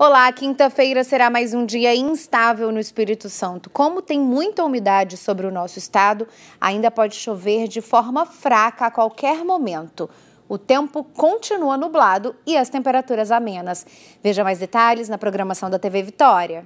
Olá, quinta-feira será mais um dia instável no Espírito Santo. Como tem muita umidade sobre o nosso estado, ainda pode chover de forma fraca a qualquer momento. O tempo continua nublado e as temperaturas amenas. Veja mais detalhes na programação da TV Vitória.